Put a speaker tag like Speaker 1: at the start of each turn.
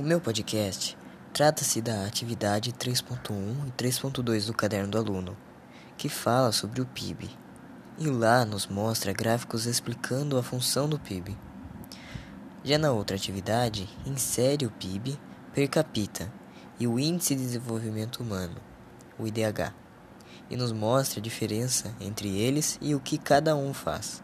Speaker 1: O meu podcast trata-se da atividade 3.1 e 3.2 do Caderno do Aluno, que fala sobre o PIB. E lá nos mostra gráficos explicando a função do PIB. Já na outra atividade, insere o PIB per capita e o Índice de Desenvolvimento Humano, o IDH, e nos mostra a diferença entre eles e o que cada um faz.